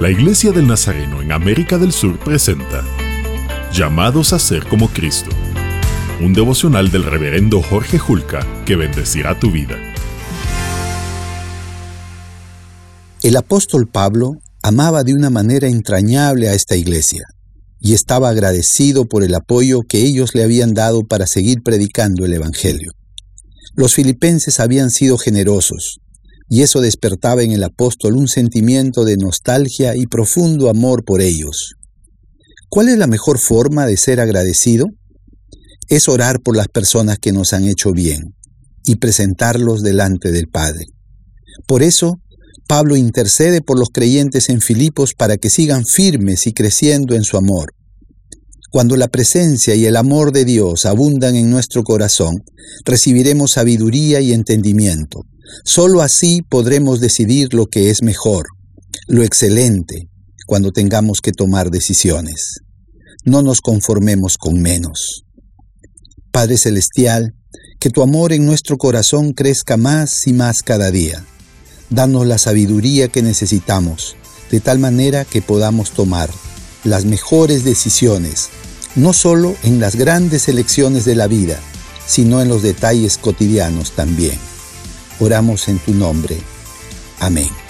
La Iglesia del Nazareno en América del Sur presenta Llamados a ser como Cristo, un devocional del reverendo Jorge Julca que bendecirá tu vida. El apóstol Pablo amaba de una manera entrañable a esta iglesia y estaba agradecido por el apoyo que ellos le habían dado para seguir predicando el Evangelio. Los filipenses habían sido generosos, y eso despertaba en el apóstol un sentimiento de nostalgia y profundo amor por ellos. ¿Cuál es la mejor forma de ser agradecido? Es orar por las personas que nos han hecho bien y presentarlos delante del Padre. Por eso, Pablo intercede por los creyentes en Filipos para que sigan firmes y creciendo en su amor. Cuando la presencia y el amor de Dios abundan en nuestro corazón, recibiremos sabiduría y entendimiento. Solo así podremos decidir lo que es mejor, lo excelente, cuando tengamos que tomar decisiones. No nos conformemos con menos. Padre Celestial, que tu amor en nuestro corazón crezca más y más cada día. Danos la sabiduría que necesitamos, de tal manera que podamos tomar las mejores decisiones, no solo en las grandes elecciones de la vida, sino en los detalles cotidianos también. Oramos en tu nombre. Amén.